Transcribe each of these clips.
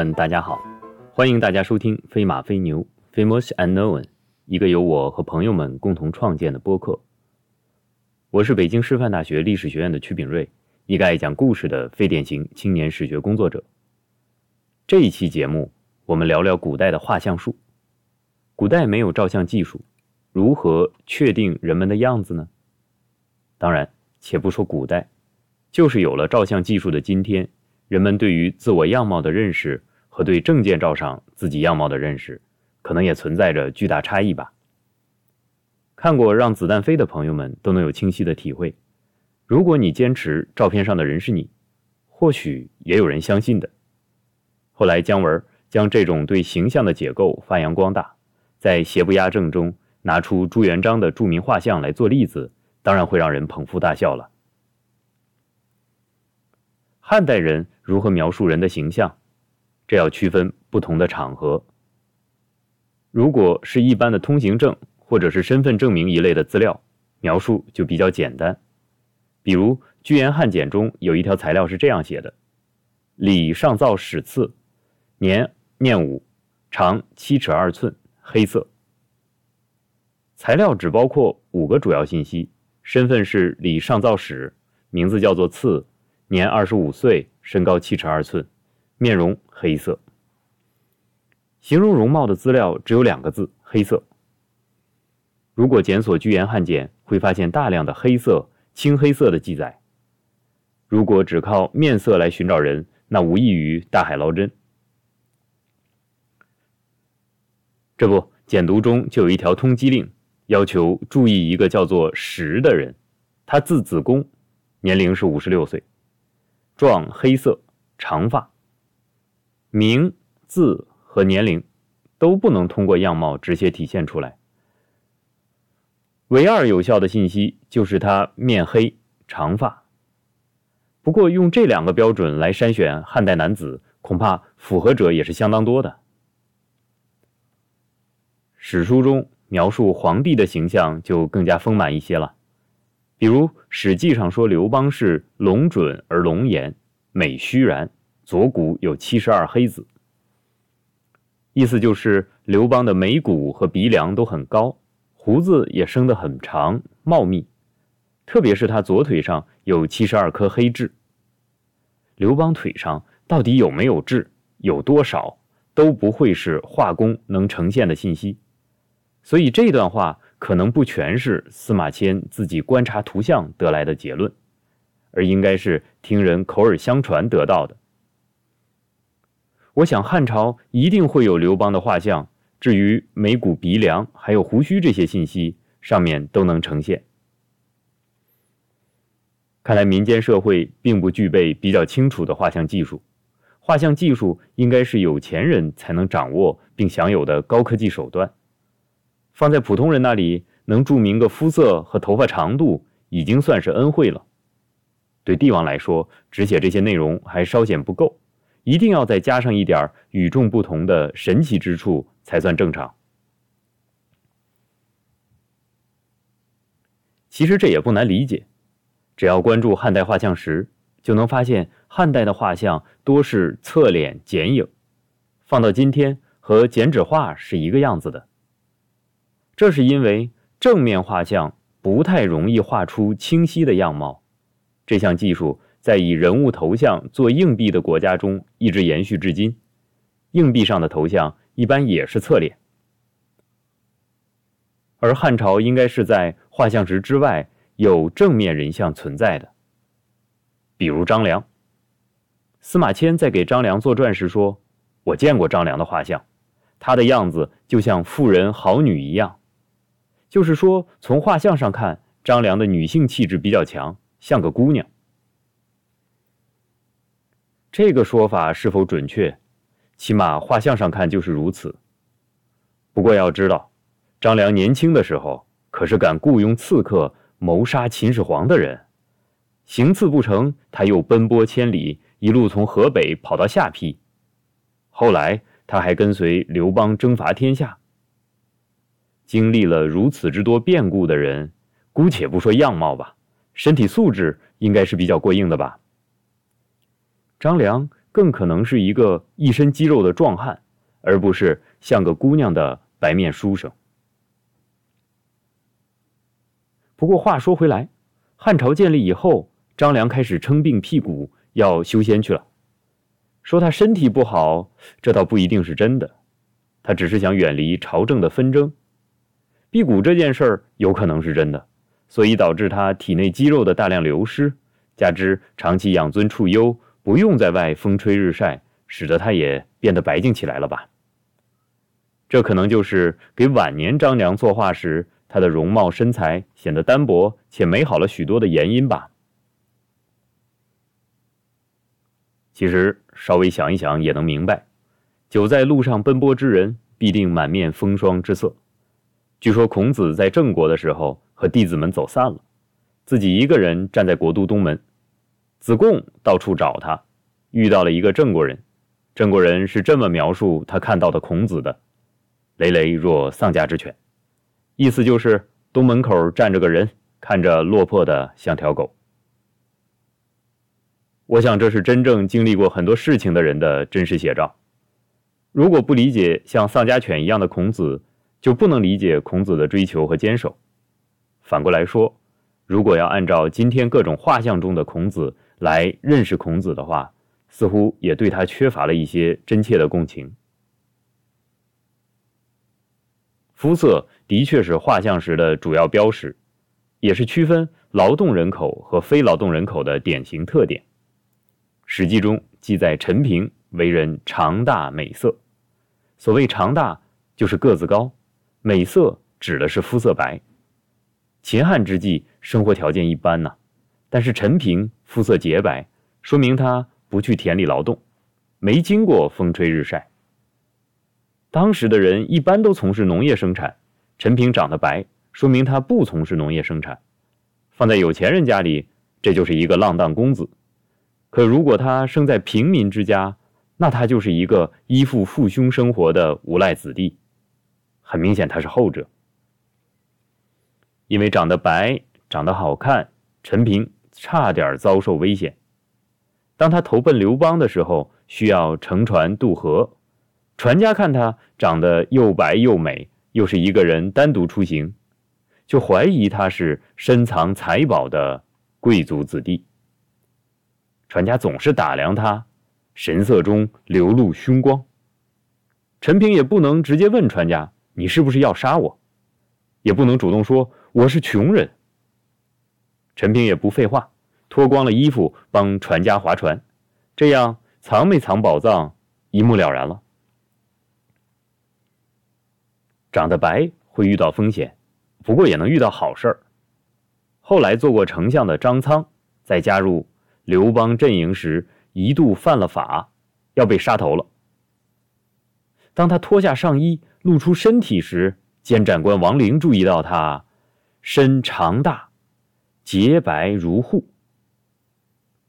们，大家好，欢迎大家收听《飞马飞牛》（Famous Unknown），一个由我和朋友们共同创建的播客。我是北京师范大学历史学院的曲炳瑞，一个爱讲故事的非典型青年史学工作者。这一期节目，我们聊聊古代的画像术。古代没有照相技术，如何确定人们的样子呢？当然，且不说古代，就是有了照相技术的今天。人们对于自我样貌的认识和对证件照上自己样貌的认识，可能也存在着巨大差异吧。看过《让子弹飞》的朋友们都能有清晰的体会。如果你坚持照片上的人是你，或许也有人相信的。后来姜文将这种对形象的解构发扬光大，在《邪不压正》中拿出朱元璋的著名画像来做例子，当然会让人捧腹大笑了。汉代人如何描述人的形象？这要区分不同的场合。如果是一般的通行证或者是身份证明一类的资料，描述就比较简单。比如《居延汉简》中有一条材料是这样写的：“李上造始次，年念武，长七尺二寸，黑色。”材料只包括五个主要信息：身份是李上造始，名字叫做次。年二十五岁，身高七尺二寸，面容黑色。形容容貌的资料只有两个字：黑色。如果检索《居延汉简》，会发现大量的黑色、青黑色的记载。如果只靠面色来寻找人，那无异于大海捞针。这不，简读中就有一条通缉令，要求注意一个叫做石的人，他字子公，年龄是五十六岁。状黑色，长发。名字和年龄都不能通过样貌直接体现出来。唯二有效的信息就是他面黑、长发。不过用这两个标准来筛选汉代男子，恐怕符合者也是相当多的。史书中描述皇帝的形象就更加丰满一些了。比如《史记》上说，刘邦是龙准而龙颜，美虚然，左骨有七十二黑子。意思就是刘邦的眉骨和鼻梁都很高，胡子也生得很长茂密，特别是他左腿上有七十二颗黑痣。刘邦腿上到底有没有痣，有多少，都不会是画工能呈现的信息，所以这段话。可能不全是司马迁自己观察图像得来的结论，而应该是听人口耳相传得到的。我想汉朝一定会有刘邦的画像，至于眉骨、鼻梁还有胡须这些信息，上面都能呈现。看来民间社会并不具备比较清楚的画像技术，画像技术应该是有钱人才能掌握并享有的高科技手段。放在普通人那里，能注明个肤色和头发长度，已经算是恩惠了。对帝王来说，只写这些内容还稍显不够，一定要再加上一点与众不同的神奇之处，才算正常。其实这也不难理解，只要关注汉代画像石，就能发现汉代的画像多是侧脸剪影，放到今天和剪纸画是一个样子的。这是因为正面画像不太容易画出清晰的样貌，这项技术在以人物头像做硬币的国家中一直延续至今。硬币上的头像一般也是侧脸，而汉朝应该是在画像石之外有正面人像存在的，比如张良。司马迁在给张良作传时说：“我见过张良的画像，他的样子就像妇人好女一样。”就是说，从画像上看，张良的女性气质比较强，像个姑娘。这个说法是否准确？起码画像上看就是如此。不过要知道，张良年轻的时候可是敢雇佣刺客谋杀秦始皇的人，行刺不成，他又奔波千里，一路从河北跑到下邳。后来他还跟随刘邦征伐天下。经历了如此之多变故的人，姑且不说样貌吧，身体素质应该是比较过硬的吧。张良更可能是一个一身肌肉的壮汉，而不是像个姑娘的白面书生。不过话说回来，汉朝建立以后，张良开始称病辟谷，要修仙去了。说他身体不好，这倒不一定是真的，他只是想远离朝政的纷争。辟谷这件事儿有可能是真的，所以导致他体内肌肉的大量流失，加之长期养尊处优，不用在外风吹日晒，使得他也变得白净起来了吧？这可能就是给晚年张良作画时。他的容貌身材显得单薄且美好了许多的原因吧。其实稍微想一想也能明白，久在路上奔波之人必定满面风霜之色。据说孔子在郑国的时候和弟子们走散了，自己一个人站在国都东门。子贡到处找他，遇到了一个郑国人。郑国人是这么描述他看到的孔子的：累累若丧家之犬。意思就是东门口站着个人，看着落魄的像条狗。我想这是真正经历过很多事情的人的真实写照。如果不理解像丧家犬一样的孔子，就不能理解孔子的追求和坚守。反过来说，如果要按照今天各种画像中的孔子来认识孔子的话，似乎也对他缺乏了一些真切的共情。肤色的确是画像时的主要标识，也是区分劳动人口和非劳动人口的典型特点。《史记》中记载，陈平为人长大美色。所谓长大，就是个子高；美色指的是肤色白。秦汉之际，生活条件一般呐，但是陈平肤色洁白，说明他不去田里劳动，没经过风吹日晒。当时的人一般都从事农业生产，陈平长得白，说明他不从事农业生产。放在有钱人家里，这就是一个浪荡公子；可如果他生在平民之家，那他就是一个依附父兄生活的无赖子弟。很明显，他是后者。因为长得白、长得好看，陈平差点遭受危险。当他投奔刘邦的时候，需要乘船渡河。船家看他长得又白又美，又是一个人单独出行，就怀疑他是深藏财宝的贵族子弟。船家总是打量他，神色中流露凶光。陈平也不能直接问船家：“你是不是要杀我？”也不能主动说：“我是穷人。”陈平也不废话，脱光了衣服帮船家划船，这样藏没藏宝藏一目了然了。长得白会遇到风险，不过也能遇到好事儿。后来做过丞相的张苍，在加入刘邦阵营时，一度犯了法，要被杀头了。当他脱下上衣，露出身体时，监斩官王陵注意到他身长大，洁白如笏。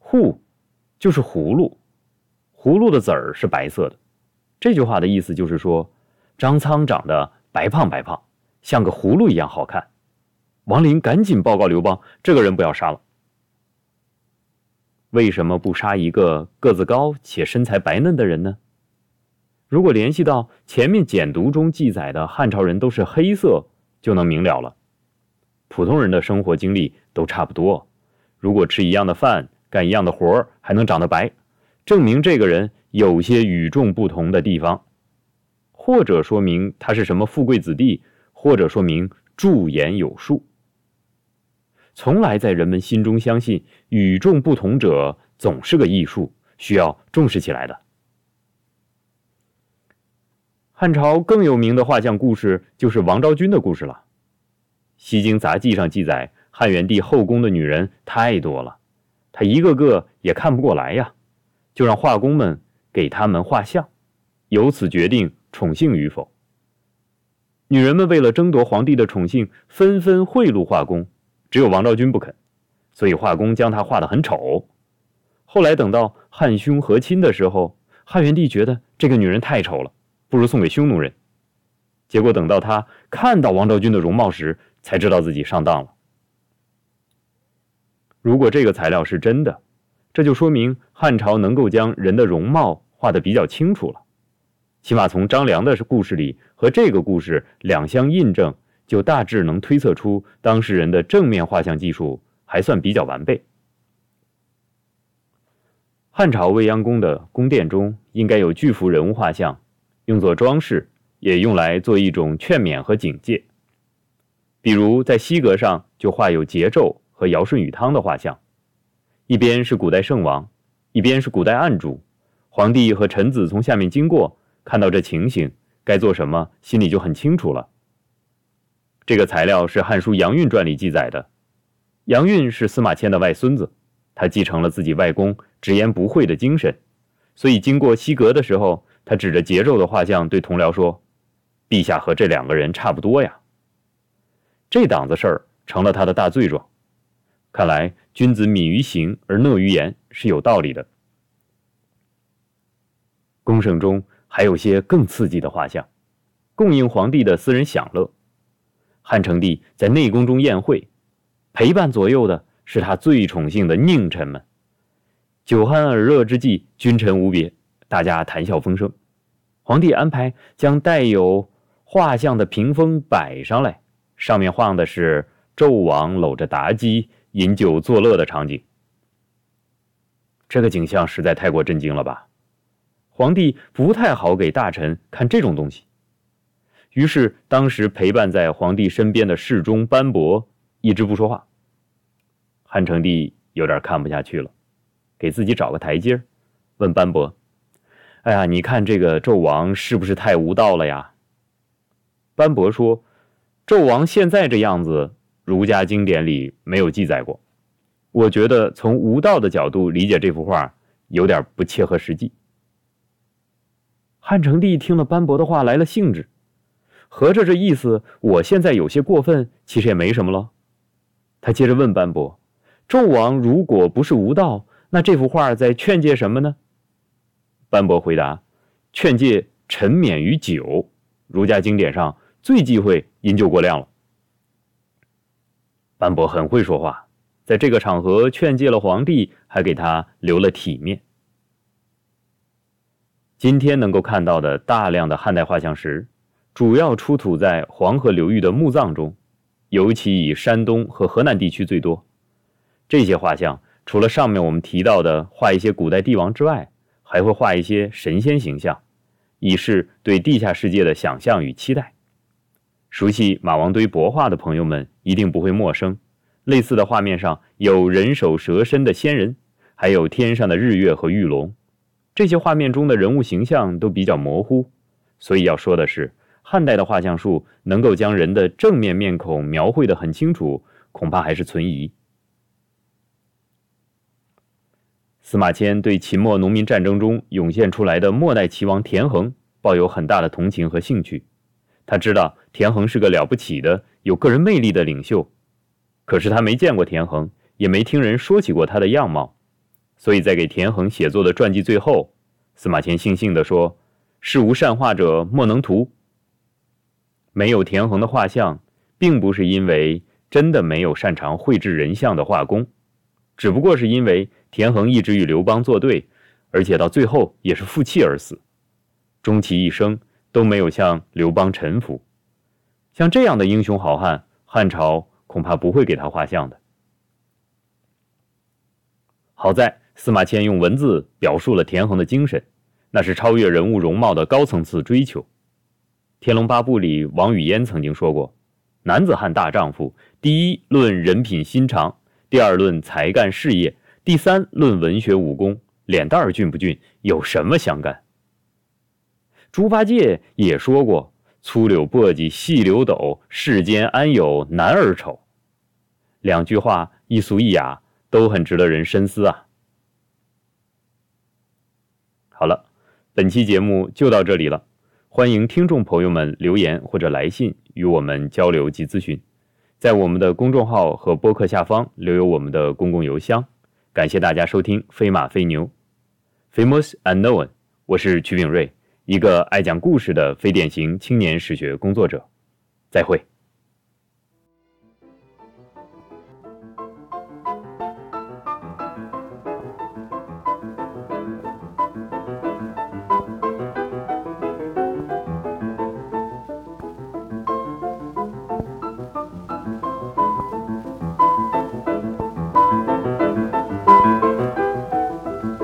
笏就是葫芦，葫芦的籽儿是白色的。这句话的意思就是说，张苍长得。白胖白胖，像个葫芦一样好看。王林赶紧报告刘邦：“这个人不要杀了。为什么不杀一个个子高且身材白嫩的人呢？如果联系到前面简读中记载的汉朝人都是黑色，就能明了了。普通人的生活经历都差不多，如果吃一样的饭，干一样的活儿还能长得白，证明这个人有些与众不同的地方。”或者说明他是什么富贵子弟，或者说明驻颜有术。从来在人们心中相信与众不同者总是个艺术，需要重视起来的。汉朝更有名的画像故事就是王昭君的故事了。《西京杂记》上记载，汉元帝后宫的女人太多了，他一个个也看不过来呀，就让画工们给他们画像，由此决定。宠幸与否？女人们为了争夺皇帝的宠幸，纷纷贿赂画工，只有王昭君不肯，所以画工将她画得很丑。后来等到汉匈和亲的时候，汉元帝觉得这个女人太丑了，不如送给匈奴人。结果等到他看到王昭君的容貌时，才知道自己上当了。如果这个材料是真的，这就说明汉朝能够将人的容貌画得比较清楚了。起码从张良的故事里和这个故事两相印证，就大致能推测出当事人的正面画像技术还算比较完备。汉朝未央宫的宫殿中应该有巨幅人物画像，用作装饰，也用来做一种劝勉和警戒。比如在西阁上就画有桀纣和尧舜禹汤的画像，一边是古代圣王，一边是古代暗主，皇帝和臣子从下面经过，看到这情形，该做什么，心里就很清楚了。这个材料是《汉书·杨运传》里记载的，杨运是司马迁的外孙子。他继承了自己外公直言不讳的精神，所以经过西阁的时候，他指着桀纣的画像对同僚说：“陛下和这两个人差不多呀。”这档子事儿成了他的大罪状。看来君子敏于行而讷于言是有道理的。宫圣中还有些更刺激的画像，供应皇帝的私人享乐。汉成帝在内宫中宴会，陪伴左右的。是他最宠幸的佞臣们，酒酣耳热之际，君臣无别，大家谈笑风生。皇帝安排将带有画像的屏风摆上来，上面画的是纣王搂着妲己饮酒作乐的场景。这个景象实在太过震惊了吧？皇帝不太好给大臣看这种东西。于是，当时陪伴在皇帝身边的侍中班伯一直不说话。汉成帝有点看不下去了，给自己找个台阶问班伯：“哎呀，你看这个纣王是不是太无道了呀？”班伯说：“纣王现在这样子，儒家经典里没有记载过。我觉得从无道的角度理解这幅画，有点不切合实际。”汉成帝听了班伯的话来了兴致，合着这意思，我现在有些过分，其实也没什么了。他接着问班伯。纣王如果不是无道，那这幅画在劝诫什么呢？班伯回答：“劝诫沉湎于酒。儒家经典上最忌讳饮酒过量了。”班伯很会说话，在这个场合劝诫了皇帝，还给他留了体面。今天能够看到的大量的汉代画像石，主要出土在黄河流域的墓葬中，尤其以山东和河南地区最多。这些画像除了上面我们提到的画一些古代帝王之外，还会画一些神仙形象，以示对地下世界的想象与期待。熟悉马王堆帛画的朋友们一定不会陌生，类似的画面上有人首蛇身的仙人，还有天上的日月和玉龙。这些画面中的人物形象都比较模糊，所以要说的是，汉代的画像术能够将人的正面面孔描绘得很清楚，恐怕还是存疑。司马迁对秦末农民战争中涌现出来的末代齐王田横抱有很大的同情和兴趣。他知道田横是个了不起的、有个人魅力的领袖，可是他没见过田横，也没听人说起过他的样貌，所以在给田横写作的传记最后，司马迁悻悻地说：“世无善画者，莫能图。”没有田横的画像，并不是因为真的没有擅长绘制人像的画工，只不过是因为。田横一直与刘邦作对，而且到最后也是负气而死，终其一生都没有向刘邦臣服。像这样的英雄好汉，汉朝恐怕不会给他画像的。好在司马迁用文字表述了田横的精神，那是超越人物容貌的高层次追求。《天龙八部》里，王语嫣曾经说过：“男子汉大丈夫，第一论人品心肠，第二论才干事业。”第三论文学武功，脸蛋儿俊不俊有什么相干？猪八戒也说过：“粗柳簸箕细柳斗，世间安有男儿丑？”两句话一俗一雅，都很值得人深思啊。好了，本期节目就到这里了，欢迎听众朋友们留言或者来信与我们交流及咨询，在我们的公众号和播客下方留有我们的公共邮箱。感谢大家收听《飞马飞牛》，Famous Unknown，我是曲炳瑞，一个爱讲故事的非典型青年史学工作者。再会。